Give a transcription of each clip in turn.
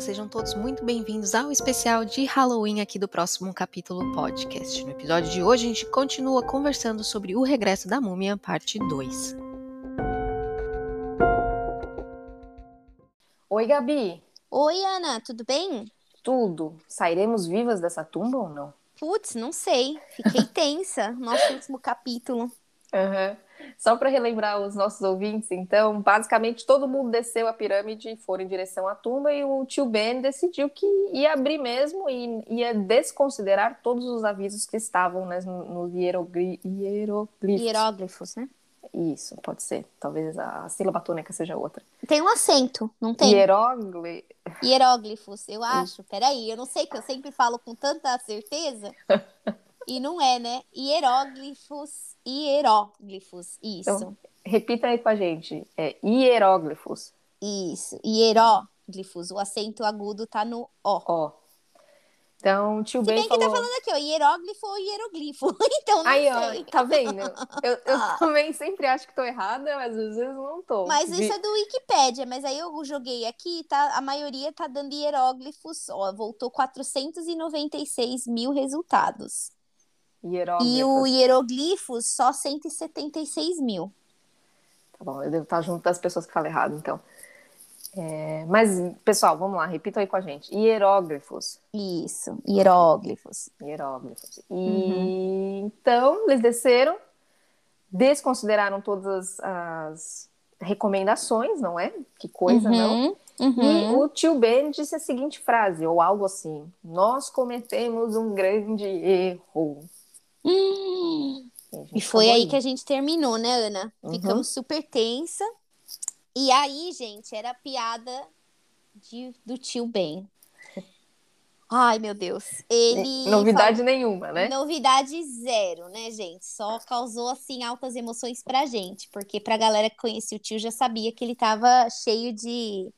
Olá, sejam todos muito bem-vindos ao especial de Halloween aqui do próximo capítulo podcast. No episódio de hoje, a gente continua conversando sobre o regresso da múmia, parte 2. Oi, Gabi. Oi, Ana, tudo bem? Tudo. Sairemos vivas dessa tumba ou não? Putz, não sei. Fiquei tensa. Nosso último capítulo. Uhum. Só para relembrar os nossos ouvintes, então, basicamente todo mundo desceu a pirâmide e foram em direção à tumba e o tio Ben decidiu que ia abrir mesmo e ia desconsiderar todos os avisos que estavam né, nos hierogli hieroglifos. Hieróglifos, né? Isso, pode ser. Talvez a sílaba tônica seja outra. Tem um acento, não tem? Hieróglifos. Hieróglifos, eu acho. Peraí, eu não sei que eu sempre falo com tanta certeza. e não é, né? Hieróglifos, hieróglifos, isso. Então, repita aí com a gente. É hieróglifos. Isso, hieróglifos. O acento agudo tá no O. Ó. Então, tio Se Ben bem falou... que tá falando aqui, ó, hieróglifo ou hieroglifo. Então, não Aí, sei. ó, tá vendo? Eu, eu também sempre acho que tô errada, mas às vezes não tô. Mas isso é do Wikipédia, mas aí eu joguei aqui, tá? A maioria tá dando hieróglifos, ó, voltou 496 mil resultados. Hieróglifos. E o hieroglifos, só 176 mil. Tá bom, eu devo estar junto das pessoas que falam errado, então. É, mas, pessoal, vamos lá, repita aí com a gente. Hieróglifos. Isso, hieróglifos. Hieróglifos. E Uhum. então, eles desceram, desconsideraram todas as, recomendações, não é? Que coisa, não? Uhum, E uhum. o tio Ben disse a seguinte frase, ou algo assim: Nós cometemos um grande erro. Hum. E, E foi aí que a gente terminou, né, Ana? Uhum. Ficamos super tensa. E aí, gente, era a piada de, do tio Ben. Ai, meu Deus. Ele. Novidade nenhuma, né? Novidade zero, né, gente? Só causou, assim, altas emoções pra gente. Porque pra galera que conhecia o tio já sabia que ele tava cheio de.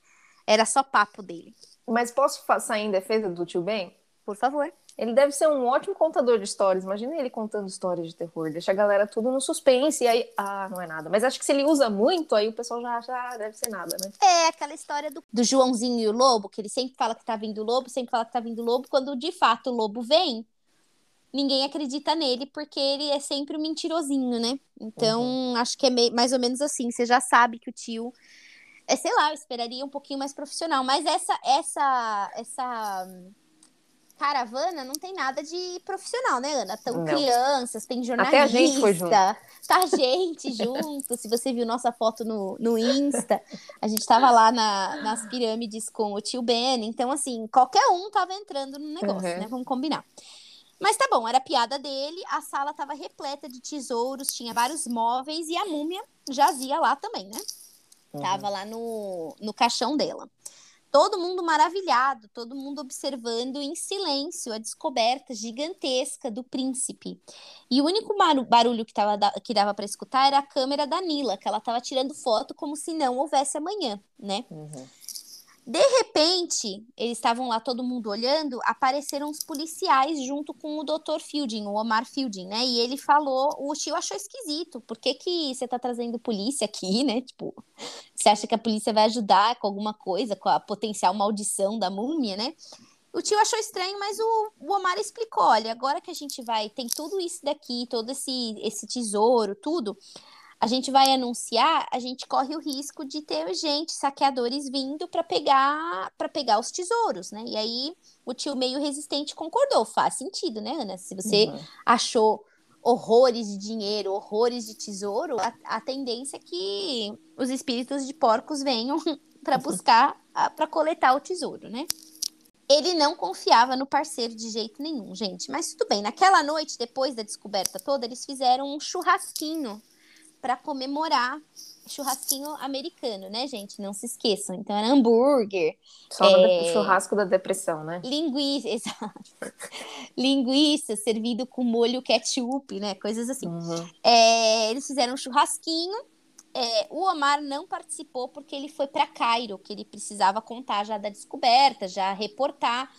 Era só papo dele. Mas posso sair em defesa do tio Ben? Por favor. Ele deve ser um ótimo contador de histórias. Imagina ele contando histórias de terror. Deixa a galera tudo no suspense. E aí, ah, não é nada. Mas acho que se ele usa muito, aí o pessoal já acha, ah, deve ser nada, né? É aquela história do, do Joãozinho e o lobo, que ele sempre fala que tá vindo o lobo, sempre fala que tá vindo o lobo. Quando de fato o lobo vem, ninguém acredita nele, porque ele é sempre um mentirosinho, né? Então, acho que é mei- mais ou menos assim. Você já sabe que o tio. É, sei lá, eu esperaria um pouquinho mais profissional. Mas essa, essa, essa caravana não tem nada de profissional, né, Ana? Tão Não. crianças, tem jornalista. Até a gente foi junto. Tá a gente junto. Se você viu nossa foto no, no Insta, a gente tava lá na- nas pirâmides com o tio Ben. Então, assim, qualquer um tava entrando no negócio, Uhum. né? Vamos combinar. Mas tá bom, era piada dele, a sala tava repleta de tesouros, tinha vários móveis e a múmia jazia lá também, né? Uhum. Tava lá no, no caixão dela. Todo mundo maravilhado, todo mundo observando em silêncio a descoberta gigantesca do príncipe. E o único baru- barulho que, tava, que dava para escutar era a câmera da Nila, que ela tava tirando foto como se não houvesse amanhã, né? Uhum. De repente, eles estavam lá todo mundo olhando, apareceram os policiais junto com o Dr. Fielding, o Omar Fielding, né? E ele falou, o tio achou esquisito, por que que você tá trazendo polícia aqui, né? Tipo, você acha que a polícia vai ajudar com alguma coisa, com a potencial maldição da múmia, né? O tio achou estranho, mas o, o Omar explicou, olha, agora que a gente vai, tem tudo isso daqui, todo esse, esse tesouro, tudo, a gente vai anunciar, a gente corre o risco de ter gente, saqueadores vindo para pegar para pegar os tesouros, né? E aí o tio meio resistente concordou, faz sentido, né, Ana? Se você Uhum. achou horrores de dinheiro, horrores de tesouro, a, a tendência é que os espíritos de porcos venham para buscar, para coletar o tesouro, né? Ele não confiava no parceiro de jeito nenhum, gente. Mas tudo bem. Naquela noite, depois da descoberta toda, eles fizeram um churrasquinho para comemorar churrasquinho americano, né, gente? Não se esqueçam. Então era hambúrguer, Só É. churrasco da depressão, né? linguiça, exato. linguiça servido com molho ketchup, né? Coisas assim. Uhum. É, eles fizeram um churrasquinho. É, o Omar não participou porque ele foi para Cairo, que ele precisava contar já da descoberta, já reportar.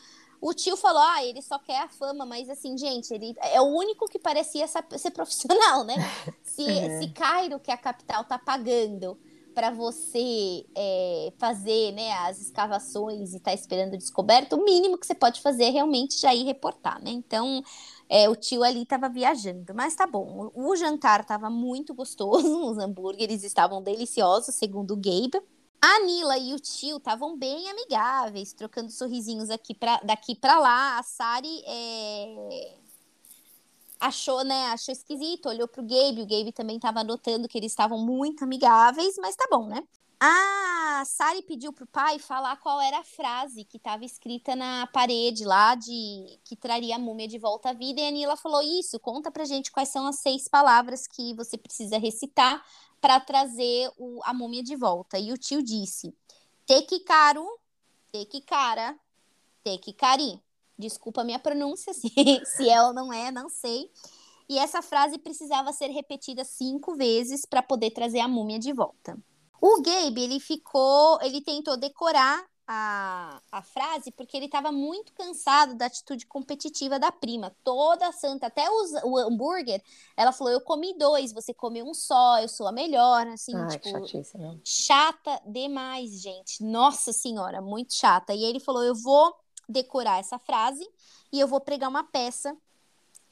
O tio falou: ah, ele só quer a fama, mas assim, gente, ele é o único que parecia ser profissional, né? Se, É. se Cairo, que é a capital, tá pagando para você é, fazer né, as escavações e tá esperando descoberta, o mínimo que você pode fazer é realmente já ir reportar, né? Então, é, o tio ali estava viajando, mas tá bom. O, o jantar estava muito gostoso, os hambúrgueres estavam deliciosos, segundo o Gabe. A Nila e o tio estavam bem amigáveis, trocando sorrisinhos aqui pra, daqui para lá. A Sari é... achou, né? Achou esquisito, olhou pro Gabe. O Gabe também estava notando que eles estavam muito amigáveis, mas tá bom, né? A Sari pediu pro pai falar qual era a frase que estava escrita na parede lá de que traria a múmia de volta à vida. E a Nila falou: Isso, conta pra gente quais são as seis palavras que você precisa recitar para trazer o, a múmia de volta. E o tio disse: Tequicaru, Tequicara, Tequicari. Desculpa a minha pronúncia, se, se é ou não é, não sei. E essa frase precisava ser repetida cinco vezes para poder trazer a múmia de volta. O Gabe, ele ficou, ele tentou decorar a, a frase porque ele estava muito cansado da atitude competitiva da prima. Toda santa, até os, o hambúrguer, ela falou: Eu comi dois, você comeu um só, eu sou a melhor. Assim, Ai, tipo, chatice, né? chata demais, gente. Nossa senhora, muito chata. E ele falou: Eu vou decorar essa frase e eu vou pregar uma peça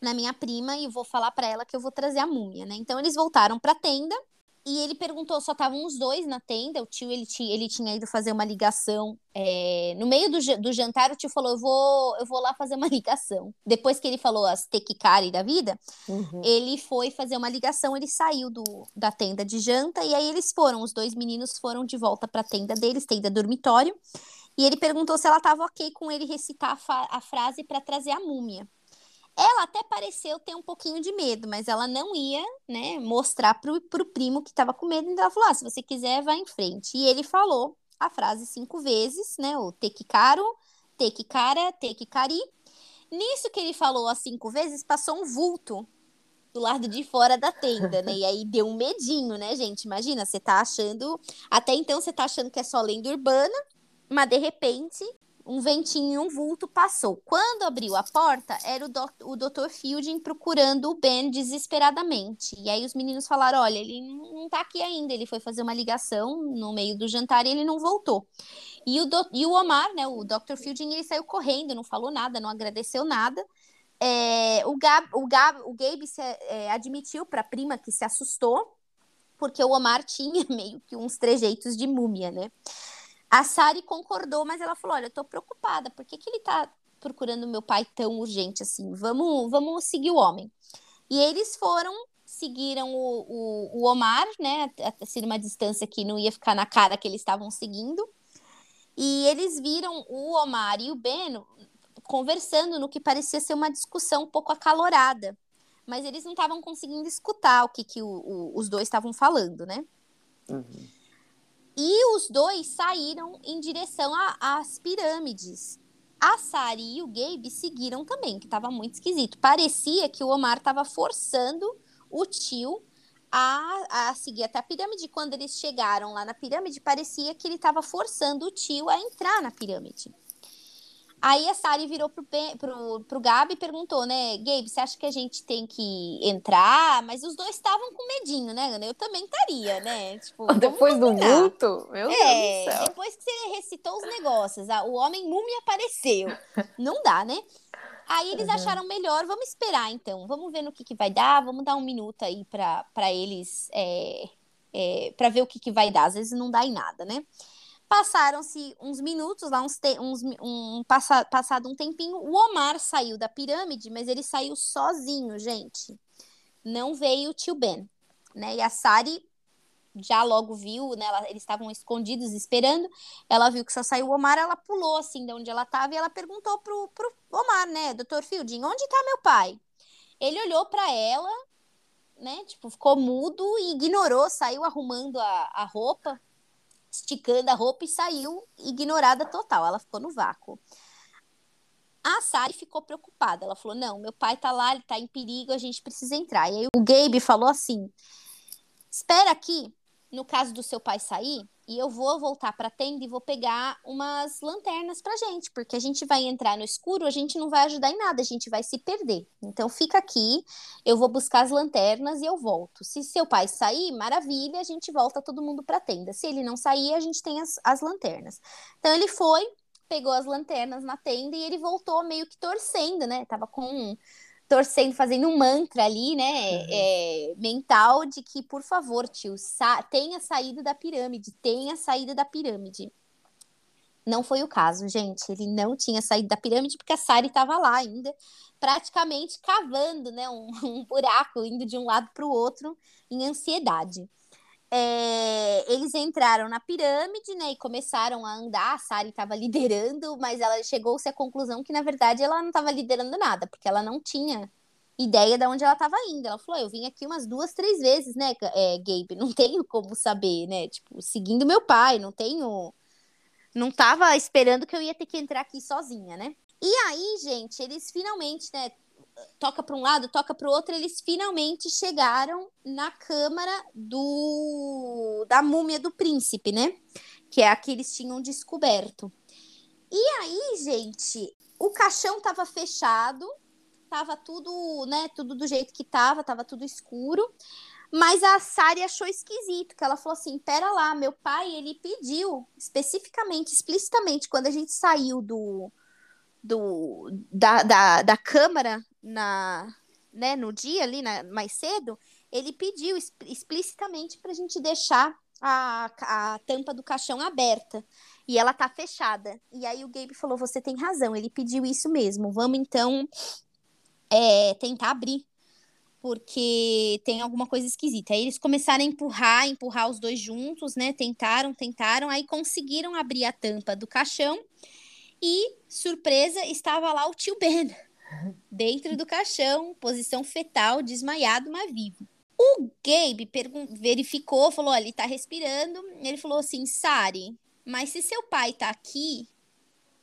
na minha prima e vou falar para ela que eu vou trazer a múmia, né? Então eles voltaram para a tenda e ele perguntou, só estavam os dois na tenda, o tio ele tinha, ele tinha ido fazer uma ligação. É, no meio do, do jantar, o tio falou: eu vou, eu vou lá fazer uma ligação. Depois que ele falou as tequicari da vida, Uhum. ele foi fazer uma ligação, ele saiu do, da tenda de janta, e aí eles foram, os dois meninos foram de volta para a tenda deles, tenda dormitório. E ele perguntou se ela estava ok com ele recitar a, a frase para trazer a múmia. Ela até pareceu ter um pouquinho de medo, mas ela não ia, né, mostrar pro, pro primo que estava com medo. Então ela falou: ah, se você quiser, vai em frente. E ele falou a frase cinco vezes, né? O tequicaro, tequicara, tequicari. Nisso que ele falou as cinco vezes, passou um vulto do lado de fora da tenda, né? E aí deu um medinho, né, gente? Imagina, você tá achando. Até então você tá achando que é só lenda urbana, mas de repente um ventinho e um vulto passou. Quando abriu a porta, era o, o Dr. Fielding procurando o Ben desesperadamente. E aí os meninos falaram: olha, ele não tá aqui ainda. Ele foi fazer uma ligação no meio do jantar e ele não voltou. E o, e o Omar, né, o Dr. Fielding, ele saiu correndo, não falou nada, não agradeceu nada. É, o, Gab, o, Gab, o Gabe se, é, admitiu para a prima que se assustou, porque o Omar tinha meio que uns trejeitos de múmia, né? A Sari concordou, mas ela falou: Olha, eu tô preocupada, por que, que ele tá procurando meu pai tão urgente assim? Vamos, vamos seguir o homem. E eles foram, seguiram o, o, o Omar, né? Assim, uma distância que não ia ficar na cara que eles estavam seguindo. E eles viram o Omar e o Ben conversando no que parecia ser uma discussão um pouco acalorada. Mas eles não estavam conseguindo escutar o que, que o, o, os dois estavam falando, né? Uhum. E os dois saíram em direção às pirâmides. A Sari e o Gabe seguiram também, que estava muito esquisito. Parecia que o Omar estava forçando o tio a, a seguir até a pirâmide. Quando eles chegaram lá na pirâmide, parecia que ele estava forçando o tio a entrar na pirâmide. Aí a Sari virou pro, pro, pro Gabi e perguntou, né, Gabe, você acha que a gente tem que entrar? Mas os dois estavam com medinho, né, Ana? Eu também estaria, né? Tipo, Depois do vulto? Meu É, Deus do céu. depois que você recitou os negócios, ah, o homem múmia apareceu. Não dá, né? Aí eles Uhum. acharam melhor, vamos esperar então, vamos ver no que, que vai dar, vamos dar um minuto aí para eles, é, é, para ver o que, que vai dar. Às vezes não dá em nada, né? Passaram-se uns minutos, lá uns, te, uns um, passa, passado um tempinho, o Omar saiu da pirâmide, mas ele saiu sozinho, gente. Não veio o tio Ben, né? E a Sari já logo viu, né? ela- eles estavam escondidos esperando. Ela viu que só saiu o Omar, ela pulou assim de onde ela estava e ela perguntou pro, pro Omar, né, Dr. Fielding, onde tá meu pai? Ele olhou para ela, né, tipo, ficou mudo e ignorou, saiu arrumando a, a roupa, esticando a roupa e saiu ignorada total. Ela ficou no vácuo. A Sari ficou preocupada. Ela falou: Não, meu pai tá lá, ele tá em perigo, a gente precisa entrar. E aí o Gabe falou assim: Espera aqui, no caso do seu pai sair, e eu vou voltar para a tenda e vou pegar umas lanternas pra gente, porque a gente vai entrar no escuro, a gente não vai ajudar em nada, a gente vai se perder. Então fica aqui, eu vou buscar as lanternas e eu volto. Se seu pai sair, maravilha, a gente volta todo mundo para a tenda. Se ele não sair, a gente tem as, as lanternas. Então ele foi, pegou as lanternas na tenda e ele voltou meio que torcendo, né? Tava com torcendo, fazendo um mantra ali, né, uhum. é, mental, de que, por favor, tio, sa tenha saído da pirâmide, tenha saído da pirâmide. Não foi o caso, gente. Ele não tinha saído da pirâmide porque a Sari estava lá ainda, praticamente cavando, né, um, um buraco, indo de um lado para o outro em ansiedade é, eles entraram na pirâmide, né, e começaram a andar. A Sari estava liderando, mas ela chegou-se à conclusão que, na verdade, ela não estava liderando nada, porque ela não tinha ideia de onde ela estava indo. Ela falou: Eu vim aqui umas duas, três vezes, né, é, Gabe? Não tenho como saber, né? Tipo, seguindo meu pai, não tenho. Não estava esperando que eu ia ter que entrar aqui sozinha, né? E aí, gente, eles finalmente, né, toca para um lado, toca para o outro, eles finalmente chegaram na câmara do da múmia do príncipe, né? Que é a que eles tinham descoberto. E aí, gente, o caixão estava fechado, tava tudo, né, tudo do jeito que tava, tava tudo escuro. Mas a Sari achou esquisito, que ela falou assim: "Pera lá, meu pai, ele pediu especificamente, explicitamente quando a gente saiu do do, da, da, da Câmara na, né, no dia ali, na, mais cedo, ele pediu explicitamente para a gente deixar a, a tampa do caixão aberta e ela tá fechada. E aí o Gabe falou: Você tem razão, ele pediu isso mesmo. Vamos então é, tentar abrir, porque tem alguma coisa esquisita. Aí eles começaram a empurrar, empurrar os dois juntos, né? Tentaram, tentaram, aí conseguiram abrir a tampa do caixão e, surpresa, estava lá o tio Ben, dentro do caixão, posição fetal, desmaiado, mas vivo. O Gabe verificou, falou: ele tá respirando. Ele falou assim: Sari, mas se seu pai tá aqui,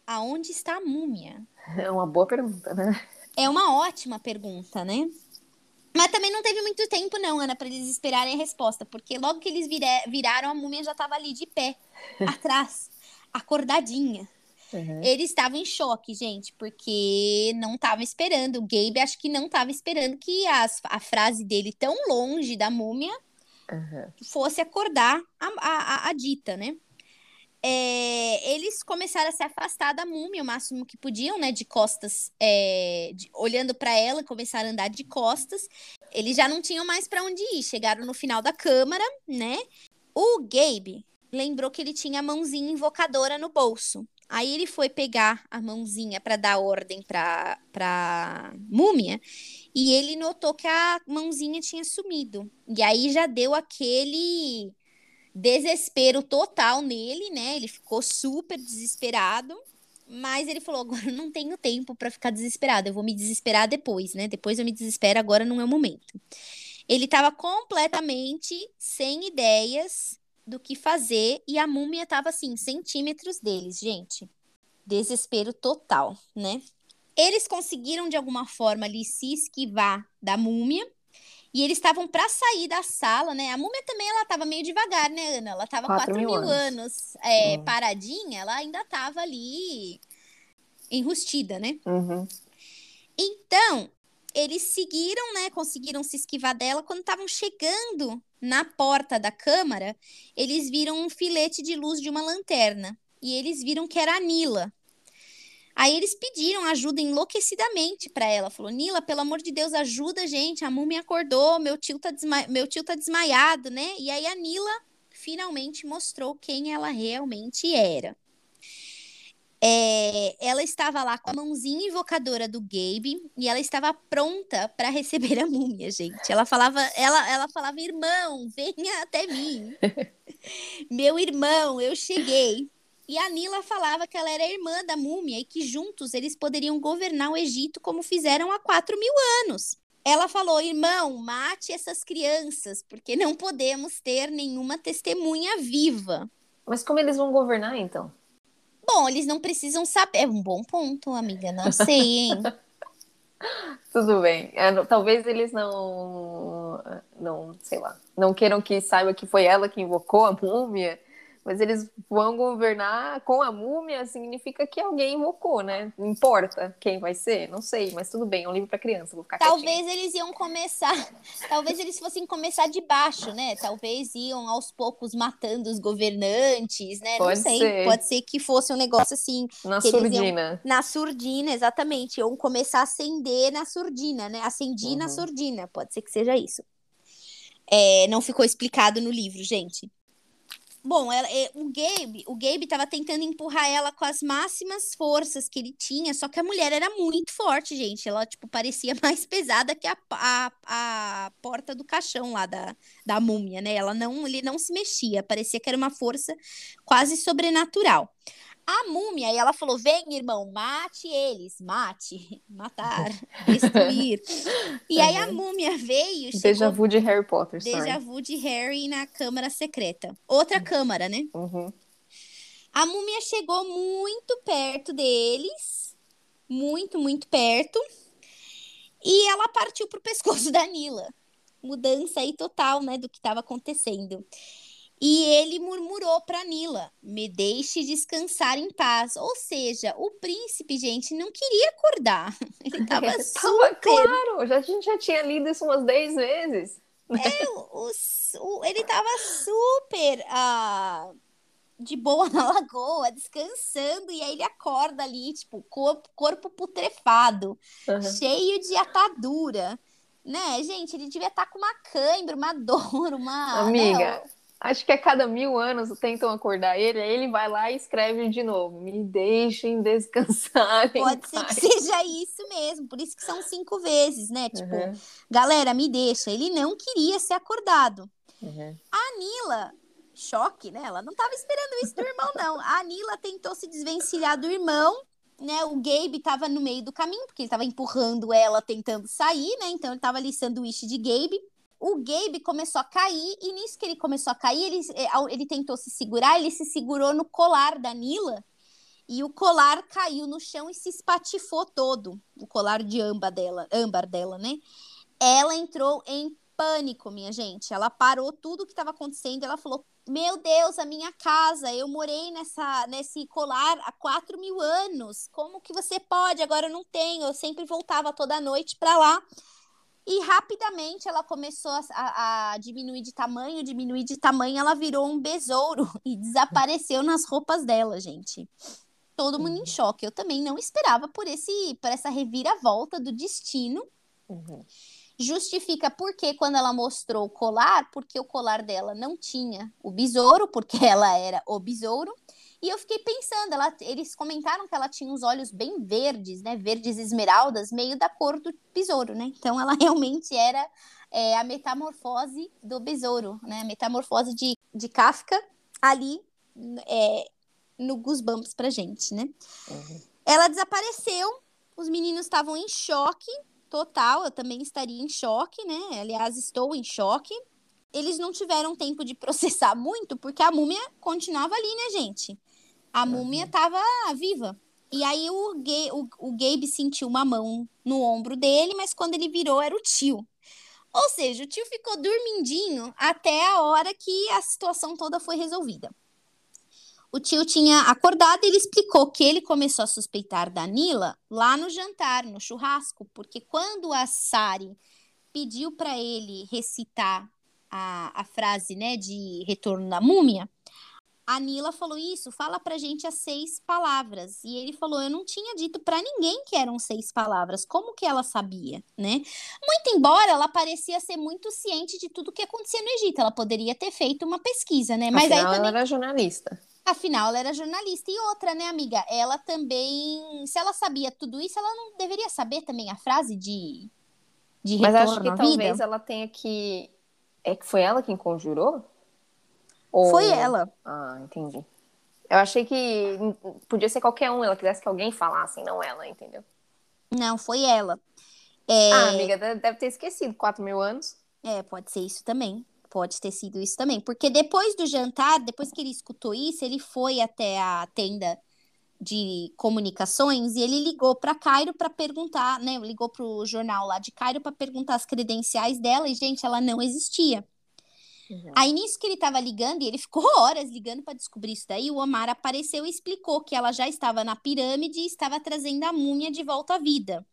aonde está a múmia? É uma boa pergunta, né? É uma ótima pergunta, né? Mas também não teve muito tempo, não, Ana, para eles esperarem a resposta, porque logo que eles viraram, a múmia já estava ali de pé, atrás, acordadinha. Uhum. Ele estava em choque, gente, porque não estava esperando. O Gabe acho que não estava esperando que as, a frase dele tão longe da múmia uhum. fosse acordar a, a, a, dita, né? É, eles começaram a se afastar da múmia o máximo que podiam, né? De costas, é, de, olhando para ela, começaram a andar de costas. Eles já não tinham mais para onde ir. Chegaram no final da câmara, né? O Gabe lembrou que ele tinha a mãozinha invocadora no bolso. Aí ele foi pegar a mãozinha para dar ordem para para múmia e ele notou que a mãozinha tinha sumido. E aí já deu aquele desespero total nele, né? Ele ficou super desesperado. Mas ele falou: agora não tenho tempo para ficar desesperado, eu vou me desesperar depois, né? Depois eu me desespero, agora não é o momento. Ele estava completamente sem ideias do que fazer e a múmia tava assim, centímetros deles, gente. Desespero total, né? Eles conseguiram de alguma forma ali se esquivar da múmia e eles estavam para sair da sala, né? A múmia também ela tava meio devagar, né, Ana? Ela tava 4, mil, anos, anos é, uhum. paradinha, ela ainda tava ali enrustida, né? Uhum. Então, eles seguiram, né? Conseguiram se esquivar dela. Quando estavam chegando na porta da câmara, eles viram um filete de luz de uma lanterna. E eles viram que era a Nila. Aí eles pediram ajuda enlouquecidamente para ela. Falou: Nila, pelo amor de Deus, ajuda a gente. A múmia acordou, meu tio, tá desma... meu tio tá desmaiado, né? E aí a Nila finalmente mostrou quem ela realmente era. É, ela estava lá com a mãozinha invocadora do Gabe e ela estava pronta para receber a múmia, gente. Ela falava, ela, ela falava, irmão, venha até mim. Meu irmão, eu cheguei. E a Nila falava que ela era irmã da múmia e que juntos eles poderiam governar o Egito como fizeram há quatro mil anos. Ela falou: irmão, mate essas crianças, porque não podemos ter nenhuma testemunha viva. Mas como eles vão governar então? Bom, eles não precisam saber. É um bom ponto, amiga. Não sei, hein? Tudo bem. É, talvez eles não não, não, sei lá, não queiram que saiba que foi ela que invocou a múmia, mas eles vão governar com a múmia, significa que alguém invocou, né? Não importa quem vai ser, não sei, mas tudo bem, é um livro para criança, vou ficar Talvez quietinha. eles iam começar, talvez eles fossem começar de baixo, né? Talvez iam aos poucos matando os governantes, né? Pode não sei, ser. pode ser que fosse um negócio assim, Na eles iam- surdina. na surdina, exatamente, iam começar a acender na surdina, né? Acendi na Uhum. surdina, pode ser que seja isso. É, não ficou explicado no livro, gente. Bom, ela- é, o Gabe, o Gabe estava tentando empurrar ela com as máximas forças que ele tinha, só que a mulher era muito forte, gente. Ela, tipo, parecia mais pesada que a, a, a porta do caixão lá da, da múmia, né? Ela não, ele não se mexia, parecia que era uma força quase sobrenatural. A múmia, aí ela falou: vem, irmão, mate eles, mate, matar, destruir. E aí a múmia veio, chegou vu de Harry Potter, sorry. déjà vu de Harry na Câmara Secreta. Outra câmara, né? Uhum. A múmia chegou muito perto deles, muito, muito perto, e ela partiu pro pescoço da Nila. Mudança aí total, né, do que estava acontecendo. E ele murmurou para Nila: "Me deixe descansar em paz". Ou seja, o príncipe, gente, não queria acordar. Ele tava Tava super claro, já, a gente já tinha lido isso umas 10 vezes. o- o- ele tava super ah, de boa na lagoa, descansando, e aí ele acorda ali, tipo, corpo, corpo putrefado, Uhum. cheio de atadura. Né, gente, ele devia estar com uma cãibra, uma dor, uma. Amiga, acho que a cada mil anos tentam acordar ele, aí ele vai lá e escreve de novo. Me deixem descansar. Pode ser paz." que seja isso mesmo, por isso que são cinco vezes, né? Tipo, Uhum, galera, me deixa. Ele não queria ser acordado. uhum. A Nila, choque, né? Ela não tava esperando isso do irmão, não. A Nila tentou se desvencilhar do irmão, né? O Gabe tava no meio do caminho, porque ele tava empurrando ela, tentando sair, né? Então ele tava ali sanduíche de Gabe. O Gabe começou a cair, e nisso que ele começou a cair, ele, ao- ele tentou se segurar, ele se segurou no colar da Nila, e o colar caiu no chão e se espatifou todo. O colar de âmbar dela, âmbar dela, né? Ela entrou em pânico, minha gente. Ela parou tudo o que estava acontecendo. Ela falou: Meu Deus, a minha casa. Eu morei nessa, nesse colar há quatro mil anos. Como que você pode? Agora eu não tenho. Eu sempre voltava toda noite para lá. E rapidamente ela começou a, a- diminuir de tamanho, diminuir de tamanho. Ela virou um besouro e desapareceu nas roupas dela, gente. Todo mundo em choque. Eu também não esperava por esse, por essa reviravolta do destino Uhum. justifica porque quando ela mostrou o colar, porque o colar dela não tinha o besouro, porque ela era o besouro. E eu fiquei pensando, ela, eles comentaram que ela tinha os olhos bem verdes, né? Verdes esmeraldas, meio da cor do besouro, né? Então ela realmente era é, a metamorfose do besouro, né? A metamorfose de, de Kafka ali é, no Goosebumps pra gente, né? Uhum. Ela desapareceu, os meninos estavam em choque total, eu também estaria em choque, né? Aliás, estou em choque. Eles não tiveram tempo de processar muito, porque a múmia continuava ali, né, gente? A múmia estava viva. E aí o, o, o Gabe sentiu uma mão no ombro dele, mas quando ele virou era o tio. Ou seja, o tio ficou dormindinho até a hora que a situação toda foi resolvida. O tio tinha acordado e ele explicou que ele começou a suspeitar da Nila lá no jantar, no churrasco, porque quando a Sari pediu para ele recitar a, a frase né, de retorno da múmia, a Nila falou isso, fala pra gente as seis palavras. E ele falou, eu não tinha dito para ninguém que eram seis palavras. Como que ela sabia, né? Muito embora ela parecia ser muito ciente de tudo que acontecia no Egito, ela poderia ter feito uma pesquisa, né? Mas Afinal, aí também ela era jornalista. Afinal, ela era jornalista. E outra, né, amiga? Ela também. Se ela sabia tudo isso, ela não deveria saber também a frase de, de Mas acho que talvez ela tenha que. É que foi ela quem conjurou? Ou- Foi ela. Ah, entendi. Eu achei que podia ser qualquer um, ela quisesse que alguém falasse, não ela, entendeu? Não, foi ela. É, Ah, amiga, deve ter esquecido, 4 mil anos. é, pode ser isso também. Pode ter sido isso também. Porque depois do jantar, depois que ele escutou isso, ele foi até a tenda de comunicações e ele ligou para Cairo para perguntar, né? Ligou para o jornal lá de Cairo para perguntar as credenciais dela e, gente, ela não existia. Aí nisso que ele estava ligando, e ele ficou horas ligando para descobrir isso daí, o Omar apareceu e explicou que ela já estava na pirâmide e estava trazendo a múmia de volta à vida.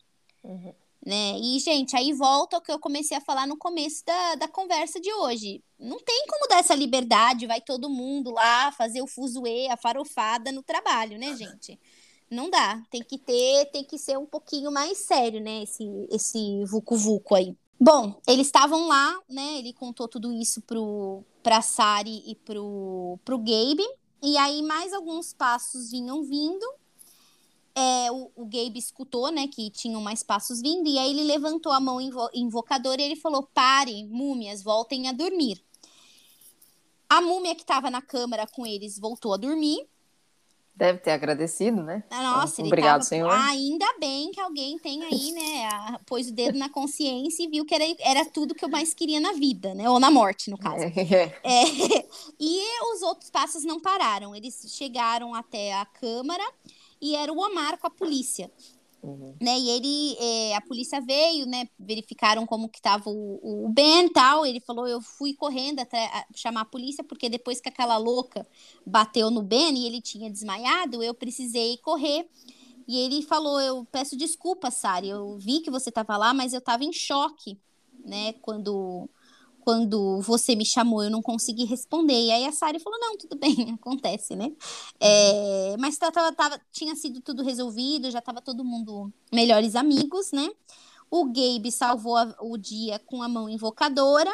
Uhum. Né? E, gente, aí volta o que eu comecei a falar no começo da, da conversa de hoje. Não tem como dar essa liberdade, vai todo mundo lá fazer o fuzuê, a farofada no trabalho, né, gente? Não dá. Tem que ter, tem que ser um pouquinho mais sério, né, esse, esse vucu-vucu aí. Bom, eles estavam lá, né? Ele contou tudo isso pro, pra Sari e pro, pro Gabe. E aí mais alguns passos vinham vindo. É, o, o Gabe escutou, né, que tinham mais passos vindo, e aí ele levantou a mão invo invocadora e ele falou: Parem, múmias, voltem a dormir. A múmia que estava na câmara com eles voltou a dormir. Deve ter agradecido, né? Ah, nossa, então, Obrigado, tava... senhor. ainda bem que alguém tem aí, né? A... pôs o dedo na consciência e viu que era, era tudo que eu mais queria na vida, né? Ou na morte, no caso. É. É... E os outros passos não pararam. Eles chegaram até a Câmara e era o Omar com a polícia. Uhum. Né, e ele, é, a polícia veio, né, verificaram como que tava o, o Ben tal, ele falou, eu fui correndo até chamar a polícia, porque depois que aquela louca bateu no Ben e ele tinha desmaiado, eu precisei correr, e ele falou, eu peço desculpa, Sari, eu vi que você estava lá, mas eu estava em choque, né, quando quando você me chamou, eu não consegui responder. E aí a Sari falou: não, tudo bem, acontece, né? É, mas tava, tava, tinha sido tudo resolvido, já estava todo mundo melhores amigos, né? O Gabe salvou a, o dia com a mão invocadora.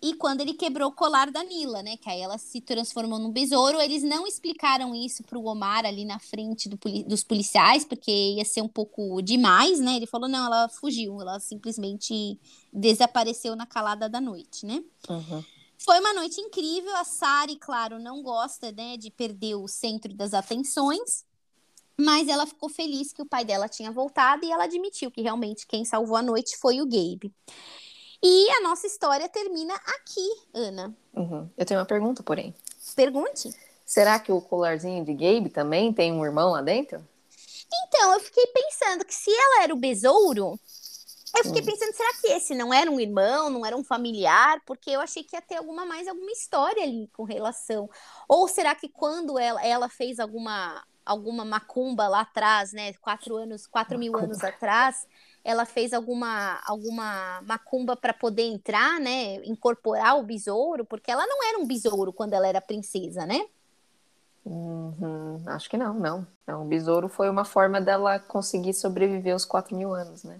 E quando ele quebrou o colar da Nila, né? Que aí ela se transformou num besouro. Eles não explicaram isso pro Omar ali na frente do, dos policiais, porque ia ser um pouco demais, né? Ele falou: não, ela fugiu, ela simplesmente desapareceu na calada da noite, né? Uhum. Foi uma noite incrível. A Sari, claro, não gosta, né, de perder o centro das atenções. Mas ela ficou feliz que o pai dela tinha voltado e ela admitiu que realmente quem salvou a noite foi o Gabe. E a nossa história termina aqui, Ana. Uhum. Eu tenho uma pergunta, porém. Pergunte. Será que o colarzinho de Gabe também tem um irmão lá dentro? Então, eu fiquei pensando que se ela era o besouro, eu fiquei hum. pensando, será que esse não era um irmão, não era um familiar? Porque eu achei que ia ter alguma mais alguma história ali com relação. Ou será que quando ela, ela fez alguma alguma macumba lá atrás, né? Quatro anos, quatro mil anos atrás, ela fez alguma alguma macumba para poder entrar, né, incorporar o besouro, porque ela não era um besouro quando ela era princesa, né? Uhum, acho que não, não. Não, o besouro foi uma forma dela conseguir sobreviver os quatro mil anos, né?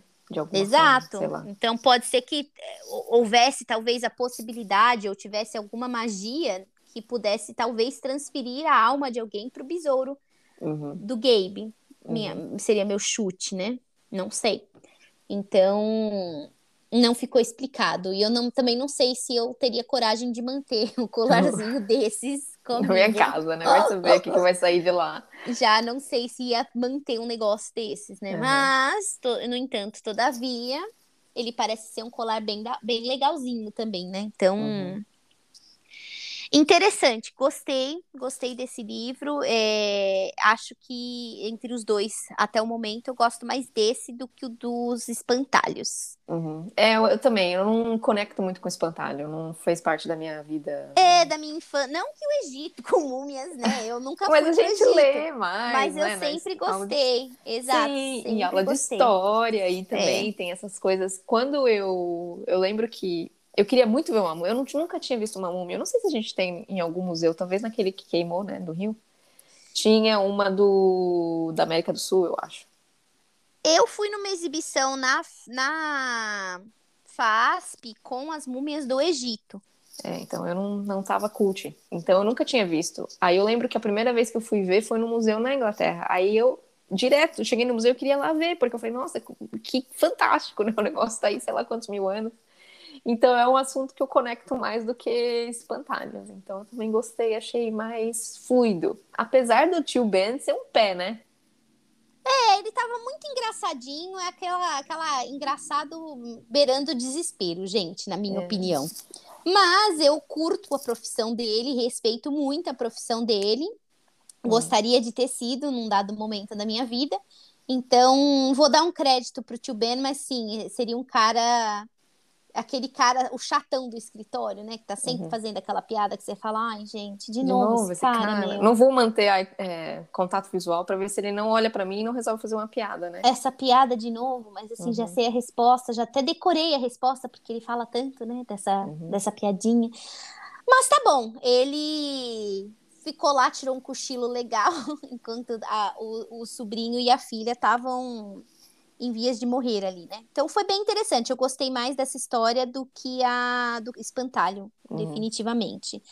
Exato. Forma, então pode ser que eh, houvesse talvez a possibilidade ou tivesse alguma magia que pudesse talvez transferir a alma de alguém para o besouro uhum. do Gabe. Minha, uhum. Seria meu chute, né? Não sei. Então, não ficou explicado. E eu não, também não sei se eu teria coragem de manter um colarzinho desses comigo. Na minha casa, né? Vai saber o que, que vai sair de lá. Já não sei se ia manter um negócio desses, né? Uhum. Mas, to, no entanto, todavia, ele parece ser um colar bem, bem legalzinho também, né? Então, uhum. Interessante, gostei, gostei desse livro. É, acho que entre os dois, até o momento, eu gosto mais desse do que o dos espantalhos. Uhum. É, eu, eu, também, eu não conecto muito com espantalho, não fez parte da minha vida. É, da minha infância. Não que o Egito com múmias, né? Eu nunca fui Mas a gente Egito, lê mais. Mas né? eu sempre gostei. De... Exato. Sim, em aula gostei. de história e também é. tem essas coisas. Quando eu. Eu lembro que eu queria muito ver uma múmia. Eu não, nunca tinha visto uma múmia. Eu não sei se a gente tem em algum museu, talvez naquele que queimou, né, do Rio. Tinha uma do da América do Sul, eu acho. Eu fui numa exibição na, na FASP com as múmias do Egito. É, então eu não, não tava cult. Então eu nunca tinha visto. Aí eu lembro que a primeira vez que eu fui ver foi no museu na Inglaterra. Aí eu, direto, cheguei no museu e queria lá ver, porque eu falei, nossa, que fantástico, né? O negócio tá aí, sei lá quantos mil anos. Então é um assunto que eu conecto mais do que espantalhos. Então eu também gostei, achei mais fluido. Apesar do tio Ben ser um pé, né? É, ele tava muito engraçadinho, é aquela, aquela engraçado beirando desespero, gente, na minha é. opinião. Mas eu curto a profissão dele, respeito muito a profissão dele. Gostaria de ter sido num dado momento da minha vida. Então, vou dar um crédito pro tio Ben, mas sim, seria um cara aquele cara, o chatão do escritório, né? Que tá sempre uhum. fazendo aquela piada que você fala, ai, gente, de, de novo, novo, esse cara, cara. Não vou manter é, contato visual para ver se ele não olha para mim e não resolve fazer uma piada, né? Essa piada de novo, mas assim, uhum. já sei a resposta, já até decorei a resposta, porque ele fala tanto, né, dessa, uhum. dessa piadinha. Mas tá bom, ele ficou lá, tirou um cochilo legal, enquanto a, o, o sobrinho e a filha estavam em vias de morrer ali, né? Então foi bem interessante. Eu gostei mais dessa história do que a do espantalho, uhum. definitivamente.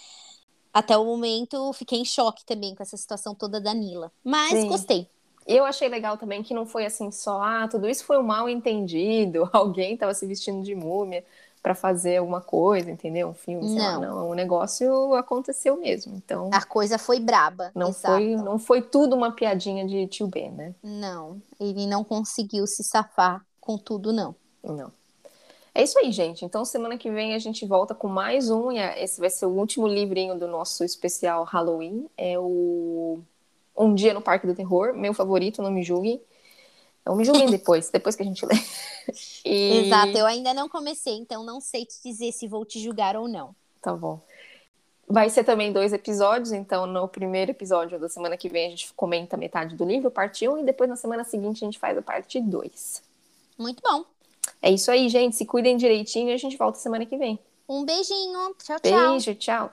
Até o momento fiquei em choque também com essa situação toda da Nila. Mas Sim. gostei. Eu achei legal também que não foi assim só, ah, tudo isso foi um mal entendido, alguém estava se vestindo de múmia para fazer alguma coisa, entendeu? Um filme, sei não. lá, não. O negócio aconteceu mesmo. Então a coisa foi braba. Não exato. foi, não foi tudo uma piadinha de tio Ben, né? Não, ele não conseguiu se safar com tudo, não. Não. É isso aí, gente. Então, semana que vem a gente volta com mais um. E esse vai ser o último livrinho do nosso especial Halloween. É o Um Dia no Parque do Terror, meu favorito, não me julguem. Então me julguem depois, depois que a gente lê. E... Exato, eu ainda não comecei, então não sei te dizer se vou te julgar ou não. Tá bom. Vai ser também dois episódios, então no primeiro episódio da semana que vem a gente comenta metade do livro, parte 1, e depois na semana seguinte a gente faz a parte 2. Muito bom. É isso aí, gente. Se cuidem direitinho e a gente volta semana que vem. Um beijinho. Tchau, tchau. Beijo, tchau.